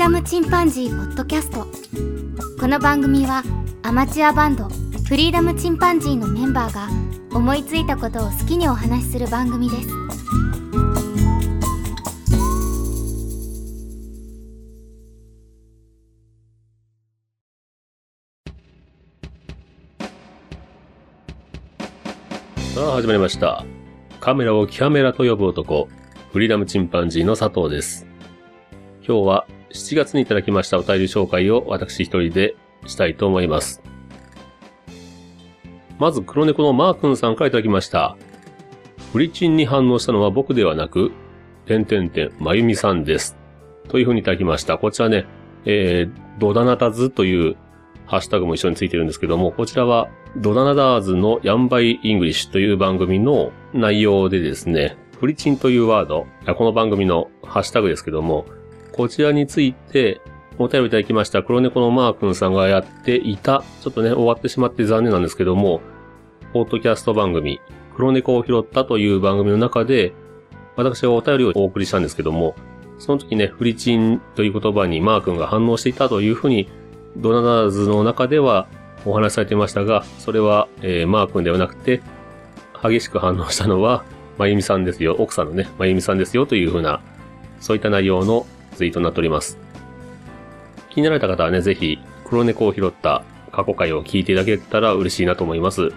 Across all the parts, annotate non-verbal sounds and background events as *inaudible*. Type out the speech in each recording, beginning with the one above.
ダムチンパンジーポッドキャストこの番組はアマチュアバンドフリーダムチンパンジーのメンバーが思いついたことを好きにお話しする番組ですさあ始まりました。カメラをキャメラと呼ぶ男、フリーダムチンパンジーの佐藤です。今日は7月にいただきましたお便り紹介を私一人でしたいと思います。まず黒猫のマー君さんからいただきました。フリチンに反応したのは僕ではなく、てんてんてん、まゆみさんです。というふうにいただきました。こちらね、えー、ドダナタズというハッシュタグも一緒についてるんですけども、こちらはドダナダーズのヤンバイイングリッシュという番組の内容でですね、フリチンというワード、この番組のハッシュタグですけども、こちらについてお便りいただきました。黒猫のマー君さんがやっていた、ちょっとね、終わってしまって残念なんですけども、ポッドキャスト番組、黒猫を拾ったという番組の中で、私がお便りをお送りしたんですけども、その時ね、フリチンという言葉にマー君が反応していたというふうに、ドナダーズの中ではお話しされていましたが、それは、えー、マー君ではなくて、激しく反応したのは、まゆみさんですよ、奥さんのね、まゆみさんですよというふうな、そういった内容のツイートになっております。気になられた方はね、ぜひ、黒猫を拾った過去回を聞いていただけたら嬉しいなと思います。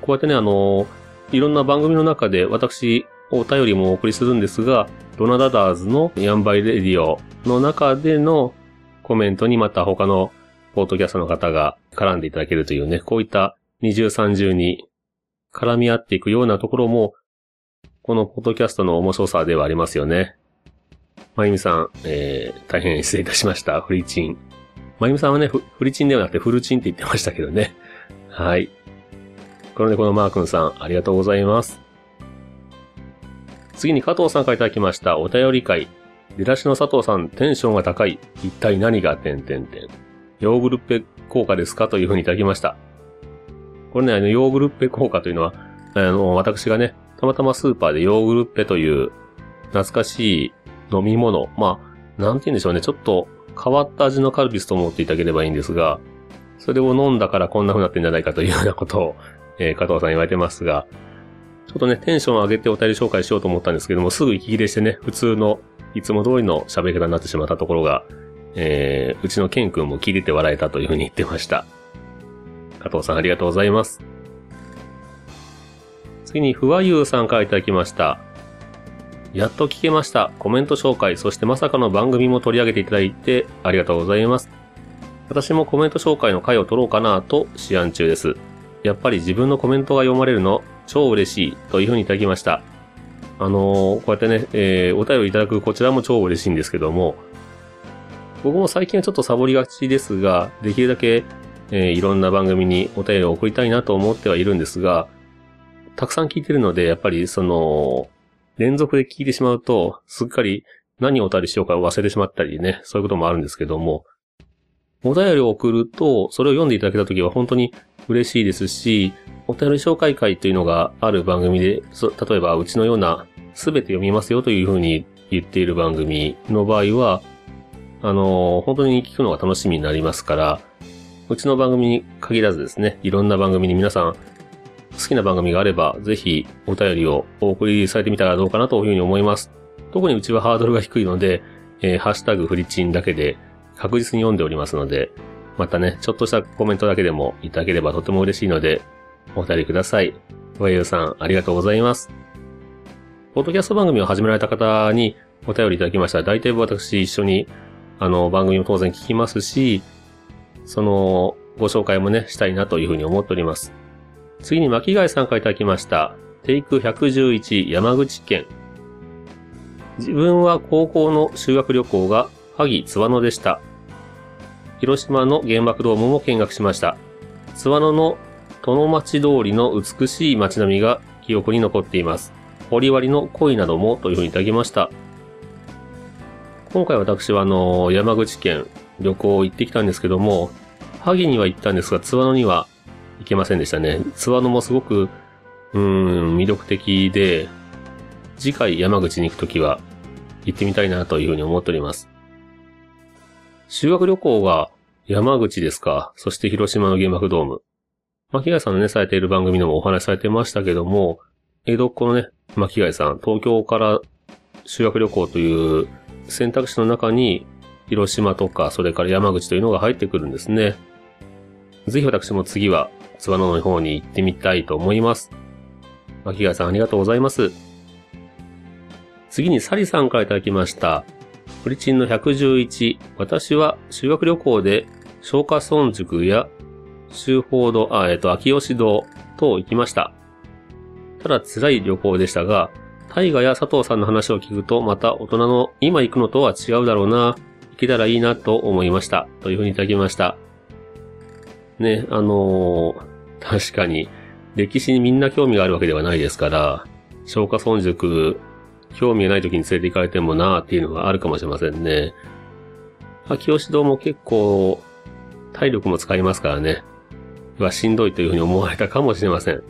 こうやってね、あのいろんな番組の中で私、お便りもお送りするんですが、ドナダダーズのヤンバイレディオの中でのコメントにまた他のポートキャストの方が絡んでいただけるというね、こういった二重三重に絡み合っていくようなところも、このポッドキャストの面白さではありますよね。まゆみさん、えー、大変失礼いたしました。フリチン。まゆみさんはね、フリチンではなくてフルチンって言ってましたけどね。はい。このね、このマー君さん、ありがとうございます。次に加藤さんからいただきましたお便り会。出だしの佐藤さん、テンションが高い。一体何が点々点。ヨーグルッペ効果ですかというふうにいただきました。これね、あの、ヨーグルッペ効果というのは、あの、私がね、たまたまスーパーでヨーグルッペという懐かしい飲み物。まあ、なんて言うんでしょうね。ちょっと変わった味のカルピスと思っていただければいいんですが、それを飲んだからこんな風になってんじゃないかというようなことを、えー、加藤さん言われてますが、ちょっとね、テンションを上げてお便り紹介しようと思ったんですけども、すぐ息切れしてね、普通のいつも通りの喋り方になってしまったところが、えー、うちのケン君も聞いてて笑えたというふうに言ってました。加藤さんありがとうございます。次に、ふわゆうさんからいただきました。やっと聞けました。コメント紹介、そしてまさかの番組も取り上げていただいてありがとうございます。私もコメント紹介の回を取ろうかなと思案中です。やっぱり自分のコメントが読まれるの超嬉しいというふうにいただきました。あのー、こうやってね、えー、お便りいただくこちらも超嬉しいんですけども、僕も最近はちょっとサボりがちですが、できるだけ、えー、いろんな番組にお便りを送りたいなと思ってはいるんですが、たくさん聞いてるので、やっぱりその、連続で聞いてしまうと、すっかり何をお便りしようか忘れてしまったりね、そういうこともあるんですけども、お便りを送ると、それを読んでいただけたときは本当に嬉しいですし、お便り紹介会というのがある番組で、例えばうちのようなすべて読みますよというふうに言っている番組の場合は、あの、本当に聞くのが楽しみになりますから、うちの番組に限らずですね、いろんな番組に皆さん好きな番組があれば、ぜひお便りをお送りされてみたらどうかなというふうに思います。特にうちはハードルが低いので、えー、ハッシュタグフリチンだけで確実に読んでおりますので、またね、ちょっとしたコメントだけでもいただければとても嬉しいので、お便りください。わゆうさん、ありがとうございます。ポッドキャスト番組を始められた方にお便りいただきましたら、大体私一緒に、あの、番組も当然聞きますし、その、ご紹介もね、したいなというふうに思っております。次に巻貝さんからいただきました。テイク111山口県。自分は高校の修学旅行が萩津和野でした。広島の原爆ドームも見学しました。津和野の殿町通りの美しい街並みが記憶に残っています。堀割の恋などもというふうにいただきました。今回私はあの、山口県旅行行ってきたんですけども、萩には行ったんですが、津和野には行けませんでしたね。津和野もすごく、うん、魅力的で、次回山口に行くときは行ってみたいなというふうに思っております。修学旅行が山口ですか？そして広島の原爆ドーム。巻貝さんのね、されている番組でもお話しされてましたけども、江戸っ子のね、巻貝さん、東京から修学旅行という選択肢の中に、広島とか、それから山口というのが入ってくるんですね。ぜひ私も次は、津和野の方に行ってみたいと思います。巻貝さんありがとうございます。次にサリさんからいただきました。プリチンの111。私は修学旅行で、松下村塾や修法堂、あ、えっ、と、秋吉堂等行きました。ただ辛い旅行でしたが、大河や佐藤さんの話を聞くと、また大人の今行くのとは違うだろうな、行けたらいいなと思いました。というふうにいただきました。ね、あのー、確かに、歴史にみんな興味があるわけではないですから、松下村塾、興味がない時に連れて行かれてもなーっていうのがあるかもしれませんね。秋吉堂も結構、体力も使いますからね。はしんどいというふうに思われたかもしれません。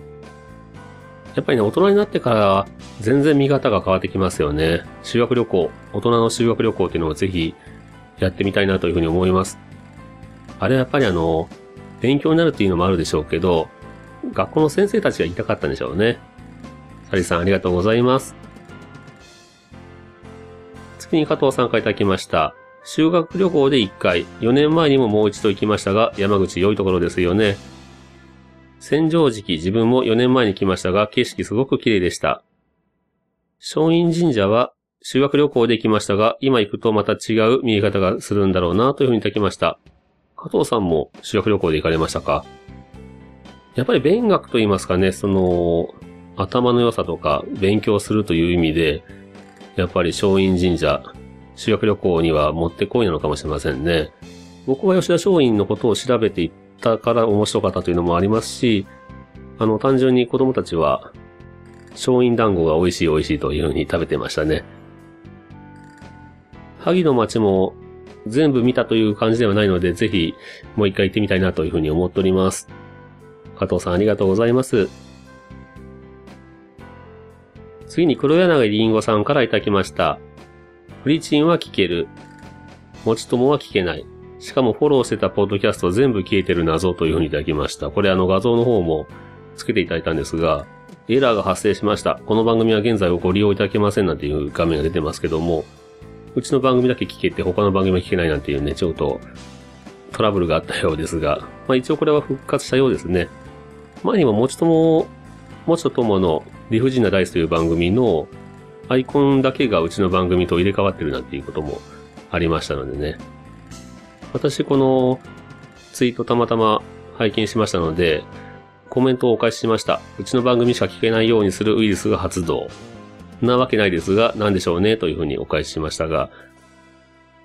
やっぱりね、大人になってから全然見方が変わってきますよね。修学旅行、大人の修学旅行っていうのをぜひやってみたいなというふうに思います。あれはやっぱりあの、勉強になるっていうのもあるでしょうけど、学校の先生たちが言いたかったんでしょうね。サリさんありがとうございます。次に加藤さんからいただきました。修学旅行で1回、4年前にももう一度行きましたが、山口良いところですよね。千畳敷自分も4年前に来ましたが、景色すごく綺麗でした。松陰神社は修学旅行で行きましたが、今行くとまた違う見え方がするんだろうなというふうにいただきました。加藤さんも修学旅行で行かれましたか？やっぱり勉学と言いますかね、その、頭の良さとか勉強するという意味で、やっぱり松陰神社、修学旅行にはもってこいなのかもしれませんね。僕は吉田松陰のことを調べていったから面白かったというのもありますし、あの、単純に子供たちは、松陰団子が美味しい美味しいというふうに食べてましたね。萩の町も全部見たという感じではないので、ぜひもう一回行ってみたいなというふうに思っております。加藤さんありがとうございます。次に黒柳りんごさんからいただきました。フリチンは聞ける。持ち友は聞けない。しかもフォローしてたポッドキャスト全部消えてる謎というふうにいただきました。これあの画像の方もつけていただいたんですが、エラーが発生しました。この番組は現在をご利用いただけませんなんていう画面が出てますけども、うちの番組だけ聞けて他の番組は聞けないなんていうね、ちょっとトラブルがあったようですが、まあ一応これは復活したようですね。前にももちとも、もちとともの理不尽なダイスという番組のアイコンだけがうちの番組と入れ替わってるなんていうこともありましたのでね。私このツイートたまたま拝見しましたので、コメントをお返ししました。うちの番組しか聞けないようにするウイルスが発動。なわけないですが、何でしょうね、というふうにお返ししましたが、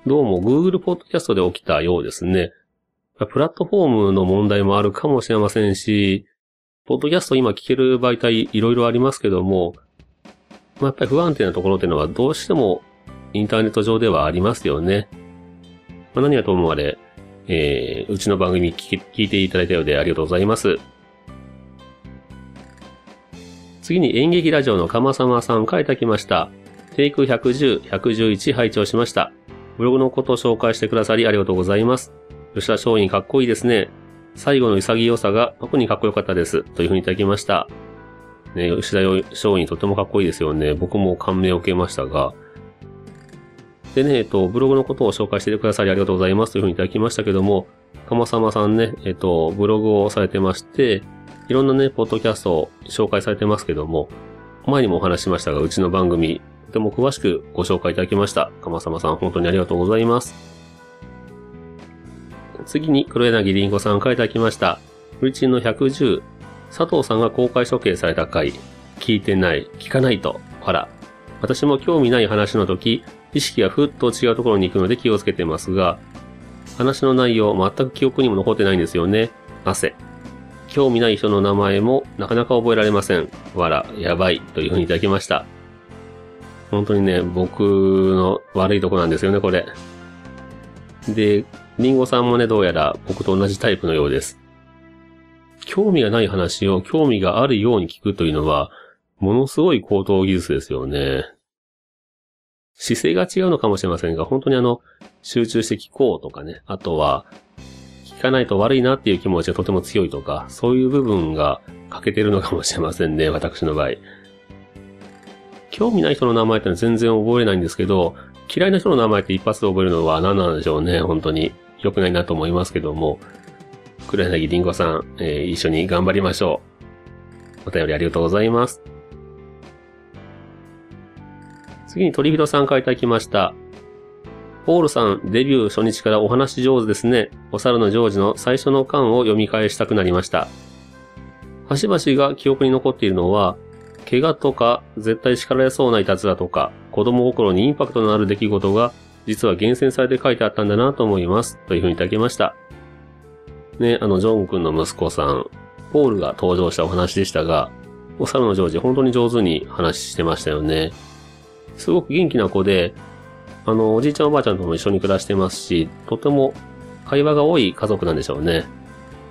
どうも Google Podcast で起きたようですね。プラットフォームの問題もあるかもしれませんし、ポッドキャスト今聞ける媒体いろいろありますけども、まあ、やっぱり不安定なところっていうのはどうしてもインターネット上ではありますよね。まあ、何はともあれ、えー、うちの番組聞聞いていただいたようでありがとうございます。次に演劇ラジオの鎌様さんからいただきました。テイク110、111拝聴しました。ブログのことを紹介してくださりありがとうございます。吉田松陰かっこいいですね。最後の潔さが特にかっこよかったです。というふうにいただきました。ね、吉田松陰とてもかっこいいですよね。僕も感銘を受けましたが、でね、えっと、ブログのことを紹介してくださりありがとうございますというふうにいただきましたけども、かまさまさんね、えっと、ブログをされてまして、いろんなね、ポッドキャストを紹介されてますけども、前にもお話しましたが、うちの番組、とても詳しくご紹介いただきました。かまさまさん、本当にありがとうございます。次に、黒柳りんごさんからいただきました。フリチンの110、佐藤さんが公開処刑された回、聞いてない、聞かないと、ほら。私も興味ない話の時、意識がふっと違うところに行くので気をつけてますが、話の内容全く記憶にも残ってないんですよね。汗。興味ない人の名前もなかなか覚えられません。わら、やばい、というふうにいただきました。本当にね、僕の悪いとこなんですよね、これ。で、リンゴさんもね、どうやら僕と同じタイプのようです。興味がない話を興味があるように聞くというのは、ものすごい高等技術ですよね。姿勢が違うのかもしれませんが、本当にあの、集中して聞こうとかね、あとは、聞かないと悪いなっていう気持ちがとても強いとか、そういう部分が欠けてるのかもしれませんね、*laughs* 私の場合。興味ない人の名前って全然覚えないんですけど、嫌いな人の名前って一発で覚えるのは何なんでしょうね、本当に。良くないなと思いますけども。黒柳りんごさん、えー、一緒に頑張りましょう。お便りありがとうございます。次に鳥人さんからいただきました。ポールさん、デビュー初日からお話上手ですね。お猿のジョージの最初の巻を読み返したくなりました。端々が記憶に残っているのは、怪我とか、絶対叱られそうないたずらとか、子供心にインパクトのある出来事が、実は厳選されて書いてあったんだなと思います。というふうにいただきました。ね、あの、ジョン君の息子さん、ポールが登場したお話でしたが、お猿のジョージ、本当に上手に話してましたよね。すごく元気な子で、あの、おじいちゃんおばあちゃんとも一緒に暮らしてますし、とても会話が多い家族なんでしょうね。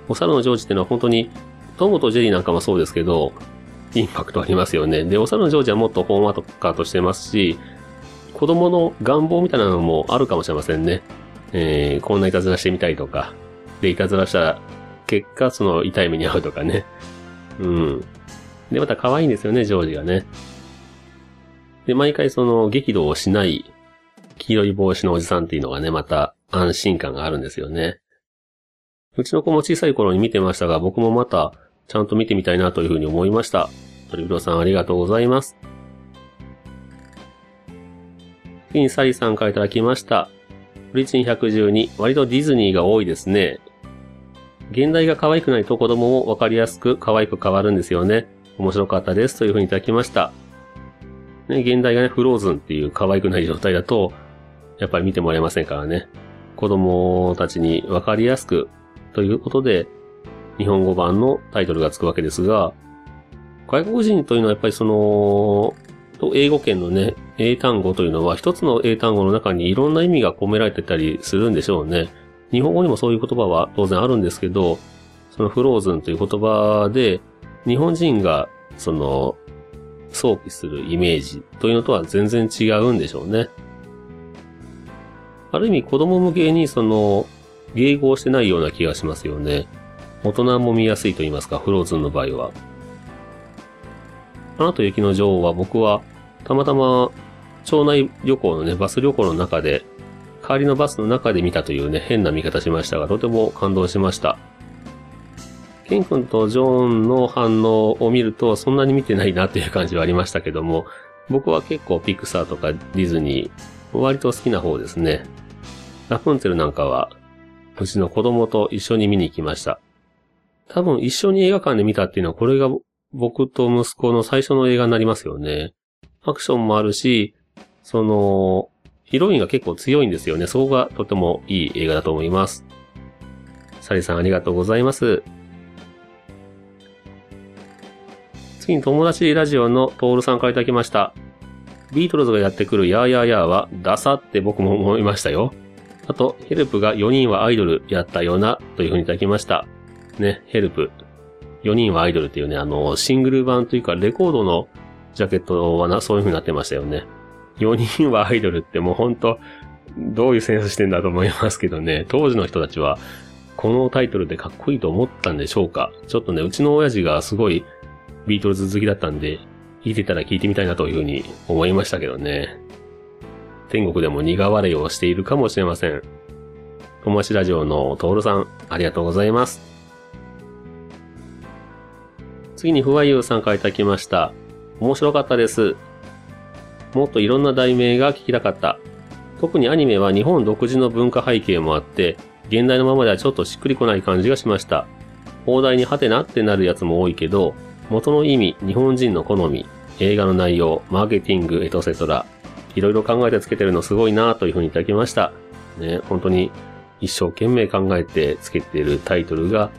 お猿のジョージってのは本当に、トムとジェリーなんかもそうですけど、インパクトありますよね。で、お猿のジョージはもっとほんわかとしてますし、子供の願望みたいなのもあるかもしれませんね。えー、こんないたずらしてみたいとか。で、いたずらしたら、結果、その痛い目に遭うとかね。うん。で、また可愛いんですよね、ジョージがね。で、毎回その激怒をしない黄色い帽子のおじさんっていうのがね、また安心感があるんですよね。うちの子も小さい頃に見てましたが、僕もまたちゃんと見てみたいなというふうに思いました。鳥黒さんありがとうございます。次にサリさんからいただきました。プリチン112、割とディズニーが多いですね。現代が可愛くないと子供もわかりやすく可愛く変わるんですよね。面白かったですというふうにいただきました。ね、現代がね、フローズンっていう可愛くない状態だと、やっぱり見てもらえませんからね。子供たちにわかりやすくということで、日本語版のタイトルがつくわけですが、外国人というのはやっぱりその、英語圏のね、英単語というのは一つの英単語の中にいろんな意味が込められてたりするんでしょうね。日本語にもそういう言葉は当然あるんですけど、そのフローズンという言葉で、日本人がその、想起するイメージというのとは全然違うんでしょうね。ある意味子供向けにその、迎合してないような気がしますよね。大人も見やすいと言いますか、フローズンの場合は。花と雪の女王は僕は、たまたま、町内旅行のね、バス旅行の中で、帰りのバスの中で見たというね、変な見方しましたが、とても感動しました。ケン君とジョーンの反応を見ると、そんなに見てないなっていう感じはありましたけども、僕は結構ピクサーとかディズニー、割と好きな方ですね。ラプンツェルなんかは、うちの子供と一緒に見に行きました。多分一緒に映画館で見たっていうのは、これが僕と息子の最初の映画になりますよね。アクションもあるし、その、ヒロインが結構強いんですよね。そこがとてもいい映画だと思います。サリさんありがとうございます。次に友達ラジオのトールさんからいただきました。ビートルズがやってくるヤーヤーヤーはダサって僕も思いましたよ。あと、ヘルプが4人はアイドルやったよなというふうにいただきました。ね、ヘルプ。4人はアイドルっていうね、あの、シングル版というか、レコードのジャケットはな、そういう風になってましたよね。4人はアイドルってもうほんと、どういうセンスしてんだと思いますけどね、当時の人たちは、このタイトルでかっこいいと思ったんでしょうかちょっとね、うちの親父がすごいビートルズ好きだったんで、いてたら聞いてみたいなというふうに思いましたけどね。天国でも苦笑いをしているかもしれません。友達ラジオのトールさん、ありがとうございます。次にふわゆうさんからいただきました。面白かったです。もっといろんな題名が聞きたかった。特にアニメは日本独自の文化背景もあって、現代のままではちょっとしっくりこない感じがしました。放題にハテナってなるやつも多いけど、元の意味、日本人の好み、映画の内容、マーケティング、エトセトラ、いろいろ考えてつけてるのすごいなというふうにいただきました。ね、本当に一生懸命考えてつけてるタイトルが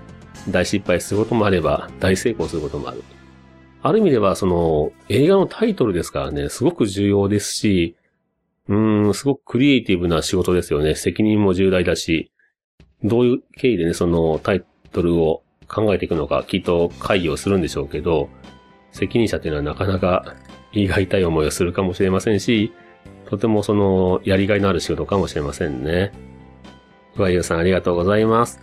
大失敗することもあれば、大成功することもある。ある意味では、その、映画のタイトルですからね、すごく重要ですし、うーん、すごくクリエイティブな仕事ですよね。責任も重大だし、どういう経緯でね、そのタイトルを考えていくのか、きっと会議をするんでしょうけど、責任者っていうのはなかなか胃が痛い思いをするかもしれませんし、とてもその、やりがいのある仕事かもしれませんね。ふわゆうさんありがとうございます。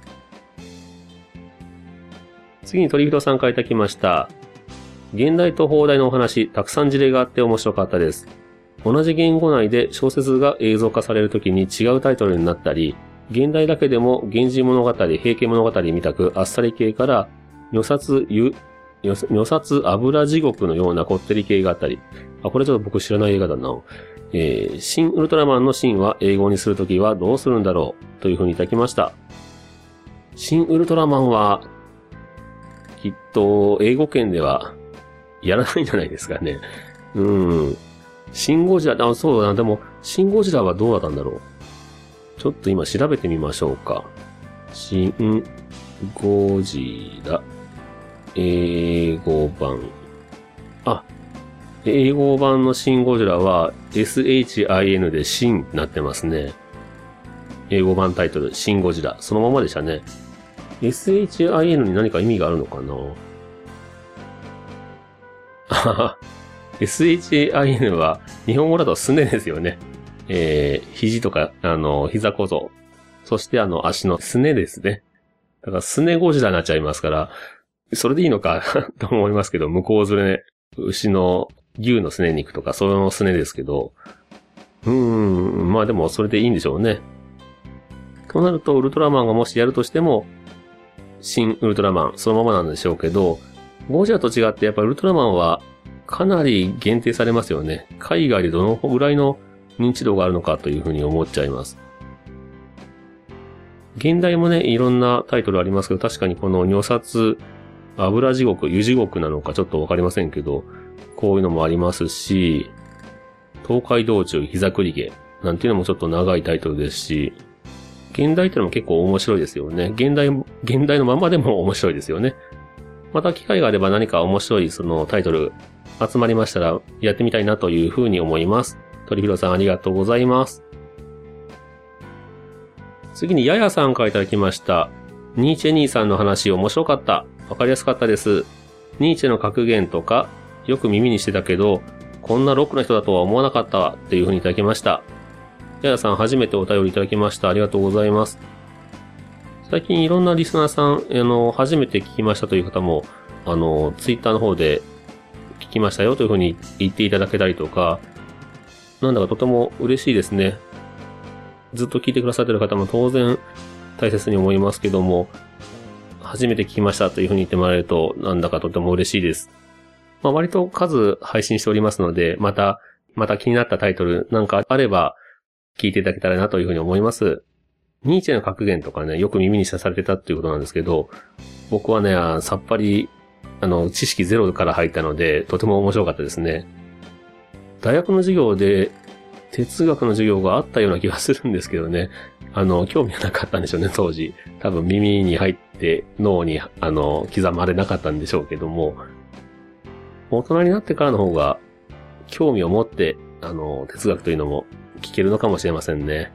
次に鳥人さんからいただきました。現代と放題のお話、たくさん事例があって面白かったです。同じ言語内で小説が映像化されるときに違うタイトルになったり、現代だけでも源氏物語、平家物語みたくあっさり系から、如殺、如殺油地獄のようなこってり系があったり、あ、これちょっと僕知らない映画だな。えー、新ウルトラマンのシーンは英語にするときはどうするんだろうというふうにいただきました。新ウルトラマンは、きっと英語圏ではやらないんじゃないですかね。うん。シンゴジラ、あ、そうだな。でも、シンゴジラはどうだったんだろう。ちょっと今調べてみましょうか。シンゴジラ、英語版。あ、英語版のシンゴジラは SHIN でシンになってますね。英語版タイトル、シンゴジラ。そのままでしたね。SHIN に何か意味があるのかな？*laughs* あは。SHIN は日本語だとすねですよね。えー、肘とか、あの、膝小僧。そしてあの、足のすねですね。だからすねゴジラになっちゃいますから、それでいいのか *laughs* と思いますけど、向こうずれ、牛の、牛のすね肉とか、そのすねですけど、うーん、まあでもそれでいいんでしょうね。となると、ウルトラマンがもしやるとしても、新ウルトラマン、そのままなんでしょうけど、ゴジラと違って、やっぱウルトラマンはかなり限定されますよね。海外でどのぐらいの認知度があるのかというふうに思っちゃいます。現代もね、いろんなタイトルありますけど、確かにこの如殺、油地獄、湯地獄なのかちょっとわかりませんけど、こういうのもありますし、東海道中膝栗毛なんていうのもちょっと長いタイトルですし、現代ってのも結構面白いですよね。現代、現代のままでも面白いですよね。また機会があれば何か面白いそのタイトル集まりましたらやってみたいなというふうに思います。鳥広さんありがとうございます。次にややさんからいただきました。ニーチェ兄さんの話面白かった。わかりやすかったです。ニーチェの格言とかよく耳にしてたけど、こんなロックな人だとは思わなかったわっていうふうにいただきました。ややさん初めてお便りいただきました。ありがとうございます。最近いろんなリスナーさん、あの、初めて聞きましたという方も、あの、ツイッターの方で聞きましたよというふうに言っていただけたりとか、なんだかとても嬉しいですね。ずっと聞いてくださってる方も当然大切に思いますけども、初めて聞きましたというふうに言ってもらえると、なんだかとても嬉しいです。まあ、割と数配信しておりますので、また、また気になったタイトルなんかあれば、聞いていただけたらなというふうに思います。ニーチェの格言とかね、よく耳にさされてたっていうことなんですけど、僕はね、さっぱりあの、知識ゼロから入ったので、とても面白かったですね。大学の授業で、哲学の授業があったような気がするんですけどね。あの、興味はなかったんでしょうね、当時。多分耳に入って脳に、あの、刻まれなかったんでしょうけども、大人になってからの方が、興味を持って、あの、哲学というのも聞けるのかもしれませんね。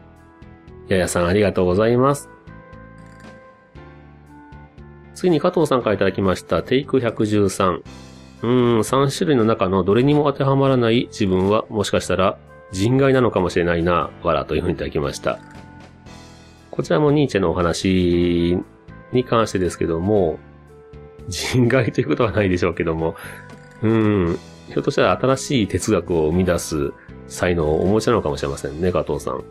ややさんありがとうございます。次に加藤さんからいただきました、テイク113。うーん、3種類の中のどれにも当てはまらない自分は、もしかしたら人外なのかもしれないな、わらというふうにいただきました。こちらもニーチェのお話に関してですけども、人外ということはないでしょうけども、うん、ひょっとしたら新しい哲学を生み出す才能をお持ちなのかもしれませんね、加藤さん。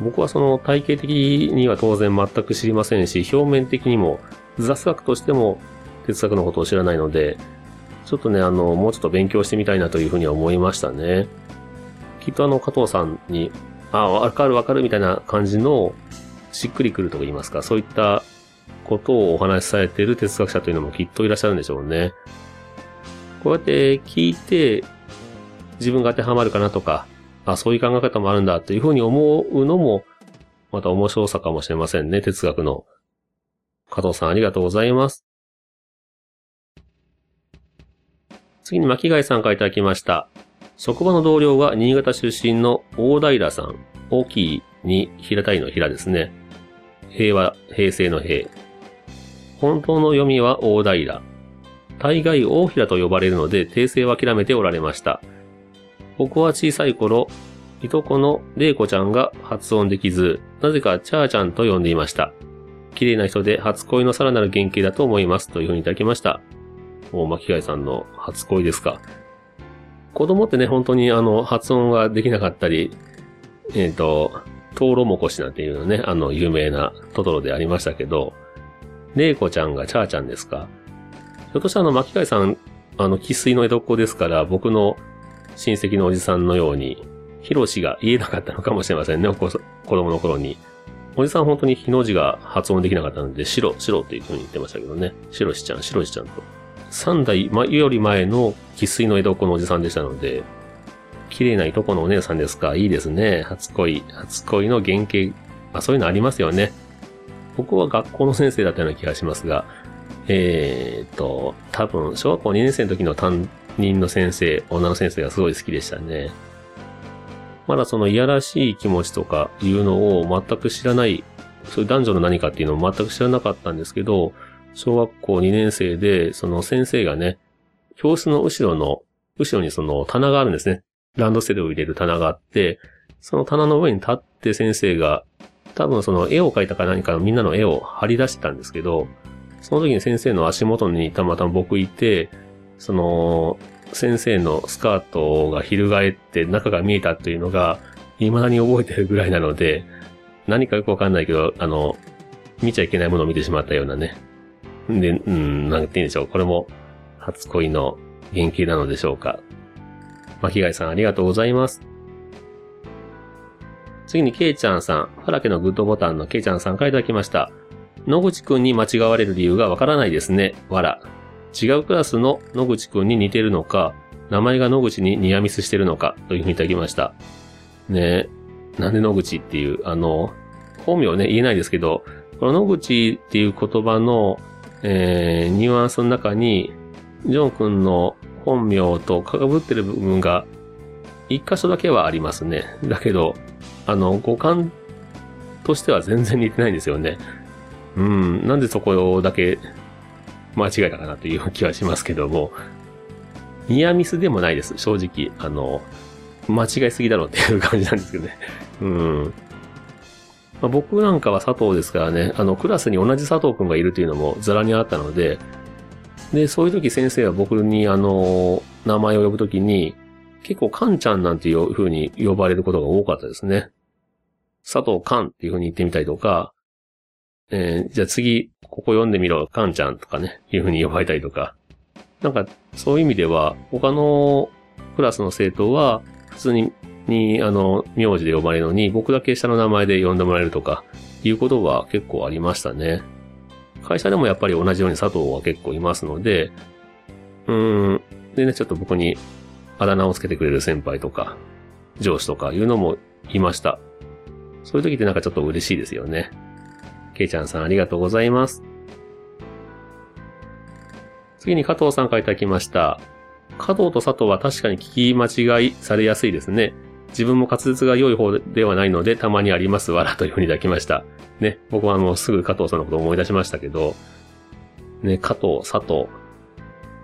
僕はその体系的には当然全く知りませんし、表面的にも雑学としても哲学のことを知らないので、ちょっとね、あの、もうちょっと勉強してみたいなというふうには思いましたね。きっとあの、加藤さんに、ああ、わかるわかるみたいな感じの、しっくりくると言いますか、そういったことをお話しされている哲学者というのもきっといらっしゃるんでしょうね。こうやって聞いて、自分が当てはまるかなとか、あ、そういう考え方もあるんだというふうに思うのも、また面白さかもしれませんね、哲学の。加藤さんありがとうございます。次に巻貝さんからいただきました。職場の同僚が新潟出身の大平さん。大きいに平たいの平ですね。平和、平成の平。本当の読みは大平。大概大平と呼ばれるので訂正は諦めておられました。僕は小さい頃、いとこのれいこちゃんが発音できず、なぜかチャーちゃんと呼んでいました。綺麗な人で初恋のさらなる原型だと思います。というふうにいただきました。お巻貝さんの初恋ですか。子供ってね、本当にあの、発音ができなかったり、えっ、と、トウロモコシなんていうのね、あの、有名なトトロでありましたけど、レイコちゃんがチャーちゃんですか？ひょっとしたらあの、巻貝さん、あの、生粋の江戸っ子ですから、僕の親戚のおじさんのように、ヒロシが言えなかったのかもしれませんね、子子供の頃に。おじさん本当に日の字が発音できなかったので、白、白っていう風に言ってましたけどね。白しちゃん、白しちゃんと。三代まより前の生粋の江戸っ子のおじさんでしたので、綺麗ないとこのお姉さんですかいいですね。初恋、初恋の原型。あ、そういうのありますよね。僕は学校の先生だったような気がしますが、えー、っと、多分、小学校2年生の時の担任の先生、女の先生がすごい好きでしたね。まだそのいやらしい気持ちとかいうのを全く知らない、そういう男女の何かっていうのを全く知らなかったんですけど、小学校2年生で、その先生がね、教室の後ろの、後ろにその棚があるんですね。ランドセルを入れる棚があって、その棚の上に立って先生が、多分その絵を描いたか何かのみんなの絵を貼り出してたんですけど、その時に先生の足元にたまたま僕いて、その、先生のスカートが翻って中が見えたというのが、未だに覚えてるぐらいなので、何かよくわかんないけど、あの、見ちゃいけないものを見てしまったようなね。で、うん、なんて言うんでしょう。これも、初恋の原型なのでしょうか。巻貝さんありがとうございます。次にケイちゃんさん、フラケのグッドボタンのケイちゃんさんからいただきました。野口くんに間違われる理由がわからないですね。わら。違うクラスの野口くんに似てるのか、名前が野口にニアミスしてるのか、というふうにいただきました。ねえ、なんで野口っていう、あの、本名ね、言えないですけど、この野口っていう言葉の、えー、ニュアンスの中に、ジョン君の本名と被ってる部分が、一箇所だけはありますね。だけど、あの、五感としては全然似てないんですよね。うん、なんでそこだけ間違えたかなという気はしますけども、ニアミスでもないです、正直。あの、間違いすぎだろうっていう感じなんですけどね。うん。まあ、僕なんかは佐藤ですからね、あの、クラスに同じ佐藤くんがいるというのもザラにあったので、で、そういう時先生は僕にあの、名前を呼ぶときに、結構カンちゃんなんていう風に呼ばれることが多かったですね。佐藤カンっていう風に言ってみたりとか、えー、じゃあ次、ここ読んでみろ、カンちゃんとかね、いう風に呼ばれたりとか。なんか、そういう意味では、他のクラスの生徒は、普通に、に、あの、名字で呼ばれるのに、僕だけ下の名前で呼んでもらえるとか、いうことは結構ありましたね。会社でもやっぱり同じように佐藤は結構いますので、うーん、でね、ちょっと僕にあだ名をつけてくれる先輩とか、上司とかいうのもいました。そういう時ってなんかちょっと嬉しいですよね。けいちゃんさんありがとうございます。次に加藤さんからいただきました。加藤と佐藤は確かに聞き間違いされやすいですね。自分も滑舌が良い方ではないのでたまにありますわらというふうにいただきました。ね、僕はもうすぐ加藤さんのことを思い出しましたけど、ね、加藤、佐藤。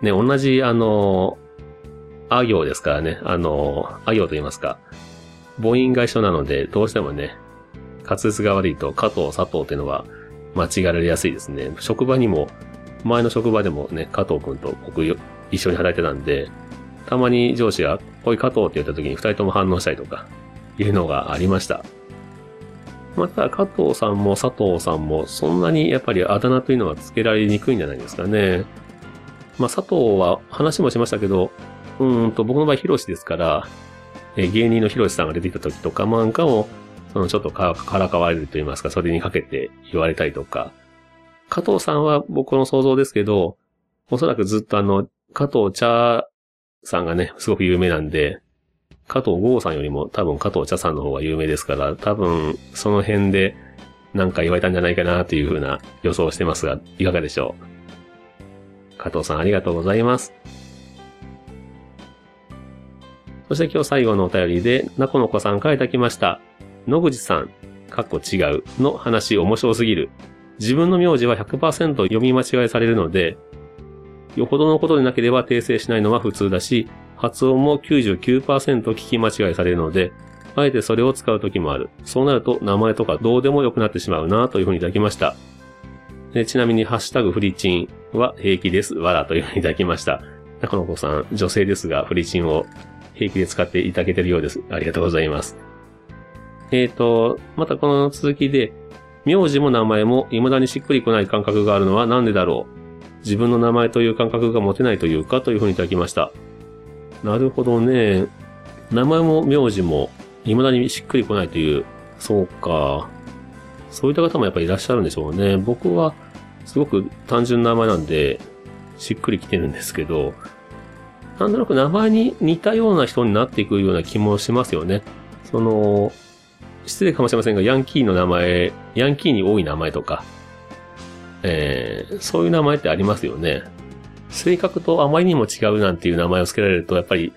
ね、同じあの、あ行ですからね、あの、あ行と言いますか、母音が一緒なので、どうしてもね、滑舌が悪いと加藤、佐藤っていうのは間違えられやすいですね。職場にも、前の職場でもね、加藤くんと僕一緒に働いてたんで、たまに上司が、おい加藤って言った時に二人とも反応したりとか、いうのがありました。また、加藤さんも佐藤さんも、そんなにやっぱりあだ名というのは付けられにくいんじゃないですかね。まあ、佐藤は話もしましたけど、うんと、僕の場合、ヒロシですから、え芸人のヒロシさんが出てきた時とかなんかも、そのちょっとかからかわれると言いますか、それにかけて言われたりとか。加藤さんは僕の想像ですけど、おそらくずっとあの、加藤茶さんがね、すごく有名なんで、加藤剛さんよりも多分加藤茶さんの方が有名ですから、多分その辺でなんか言われたんじゃないかなというふうな予想をしてますが、いかがでしょう？加藤さんありがとうございます。そして今日最後のお便りで、なこのこさんからいただきました。野口さん、かっこ違うの話面白すぎる。自分の名字は100%読み間違いされるので、よほどのことでなければ訂正しないのは普通だし、発音も99%聞き間違いされるので、あえてそれを使う時もある。そうなると名前とかどうでもよくなってしまうなというふうにいただきました。ちなみに、ハッシュタグフリチンは平気です。わらというふうにいただきました。中野子さん、女性ですが、フリチンを平気で使っていただけてるようです。ありがとうございます。えっ、ー、と、またこの続きで、名字も名前も未だにしっくりこない感覚があるのはなんでだろう自分の名前という感覚が持てないというかというふうにいただきました。なるほどね。名前も名字も未だにしっくりこないという、そうか。そういった方もやっぱりいらっしゃるんでしょうね。僕はすごく単純な名前なんで、しっくりきてるんですけど、なんとなく名前に似たような人になっていくような気もしますよね。その、失礼かもしれませんが、ヤンキーの名前、ヤンキーに多い名前とか、えー、そういう名前ってありますよね。性格とあまりにも違うなんていう名前を付けられると、やっぱり、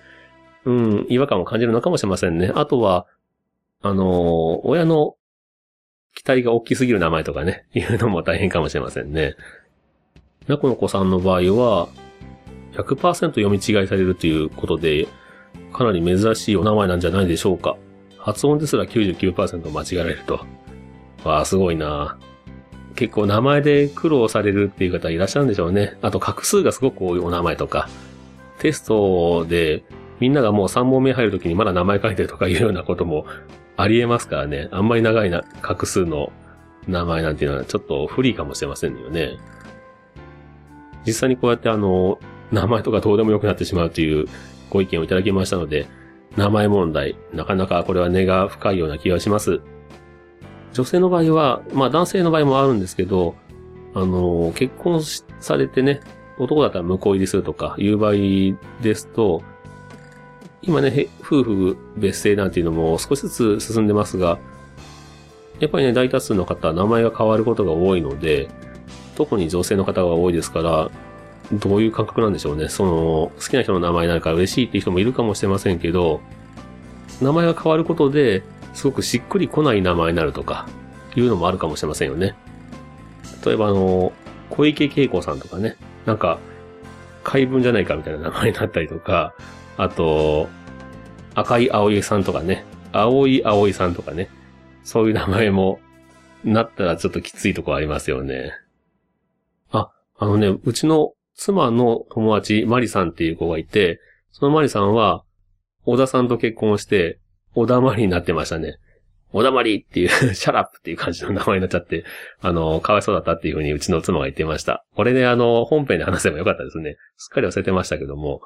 うん、違和感を感じるのかもしれませんね。あとは、あの、親の期待が大きすぎる名前とかね、いうのも大変かもしれませんね。なこの子さんの場合は、100%読み違いされるということで、かなり珍しいお名前なんじゃないでしょうか。発音ですら99%間違えると。わあ、すごいな結構名前で苦労されるっていう方いらっしゃるんでしょうね。あと画数がすごく多いお名前とか、テストでみんながもう3問目入るときにまだ名前書いてるとかいうようなこともありえますからね。あんまり長いな、画数の名前なんていうのはちょっと不利かもしれませんよね。実際にこうやってあの、名前とかどうでもよくなってしまうというご意見をいただきましたので、名前問題、なかなかこれは根が深いような気がします。女性の場合は、まあ男性の場合もあるんですけど、あの、結婚されてね、男だったら向こう入りするとかいう場合ですと、今ね、夫婦別姓なんていうのも少しずつ進んでますが、やっぱりね、大多数の方は、名前が変わることが多いので、特に女性の方が多いですから、どういう感覚なんでしょうね。その、好きな人の名前なんか嬉しいっていう人もいるかもしれませんけど、名前が変わることで、すごくしっくりこない名前になるとか、いうのもあるかもしれませんよね。例えばあの、小池恵子さんとかね、なんか、回文じゃないかみたいな名前になったりとか、あと、赤井葵さんとかね、青井葵さんとかね、そういう名前も、なったらちょっときついとこありますよね。あ、あのね、うちの妻の友達、マリさんっていう子がいて、そのマリさんは、小田さんと結婚して、小田マリになってましたね。小田マリっていう *laughs* シャラップっていう感じの名前になっちゃって、あの、かわいそうだったっていうふうにうちの妻が言ってました。これね、あの、本編で話せばよかったですね。すっかり忘れてましたけども。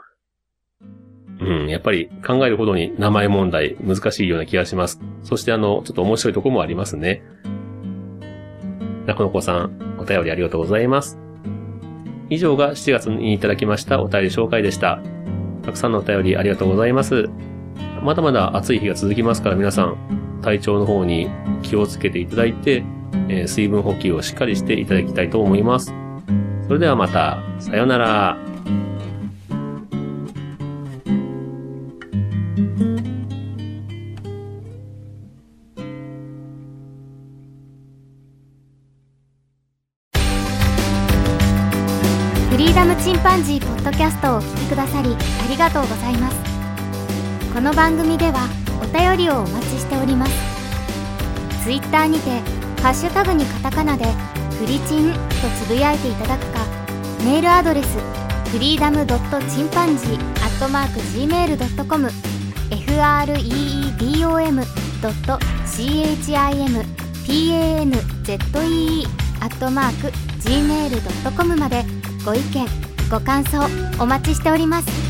うん、やっぱり考えるほどに名前問題難しいような気がします。そしてあの、ちょっと面白いとこもありますね。中野子さん、お便りありがとうございます。以上が7月にいただきましたお便り紹介でした。たくさんのお便りありがとうございます。まだまだ暑い日が続きますから皆さん、体調の方に気をつけていただいて、えー、水分補給をしっかりしていただきたいと思います。それではまた、さようなら。フリーダムチンパンジーポッドキャストをお聞きくださりありがとうございますこの番組ではお便りをお待ちしております。ツイッターにてハッシュタグにカタカナでフリチンとつぶやいていただくかメールアドレスフリーダムドットチンパンジーアットマーク Gmail.com freedom ドット chimpanzee アットマーク gmail.com までご意見ご感想お待ちしております。